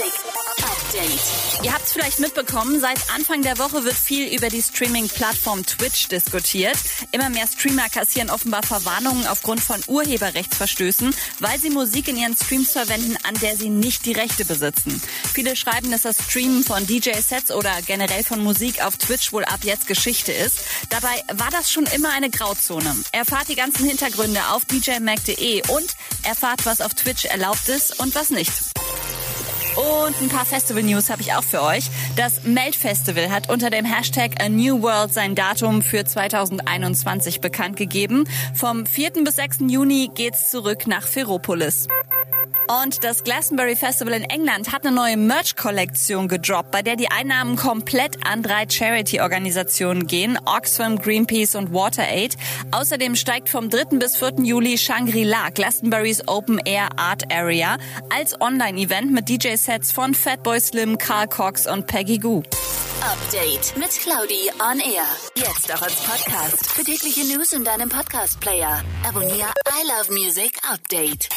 Update. Ihr habt es vielleicht mitbekommen, seit Anfang der Woche wird viel über die Streaming-Plattform Twitch diskutiert. Immer mehr Streamer kassieren offenbar Verwarnungen aufgrund von Urheberrechtsverstößen, weil sie Musik in ihren Streams verwenden, an der sie nicht die Rechte besitzen. Viele schreiben, dass das Streamen von DJ-Sets oder generell von Musik auf Twitch wohl ab jetzt Geschichte ist. Dabei war das schon immer eine Grauzone. Erfahrt die ganzen Hintergründe auf djmac.de und erfahrt, was auf Twitch erlaubt ist und was nicht. Und ein paar Festival-News habe ich auch für euch. Das Melt-Festival hat unter dem Hashtag A New World sein Datum für 2021 bekannt gegeben. Vom 4. bis 6. Juni geht's zurück nach Ferropolis. Und das Glastonbury Festival in England hat eine neue Merch-Kollektion gedroppt, bei der die Einnahmen komplett an drei Charity-Organisationen gehen, Oxfam, Greenpeace und WaterAid. Außerdem steigt vom 3. bis 4. Juli Shangri-La, Glastonburys Open Air Art Area, als Online-Event mit DJ-Sets von Fatboy Slim, Carl Cox und Peggy Goo. Update mit Claudi on Air. Jetzt auch als Podcast. Für tägliche News in deinem Podcast-Player. Abonniere I Love Music Update.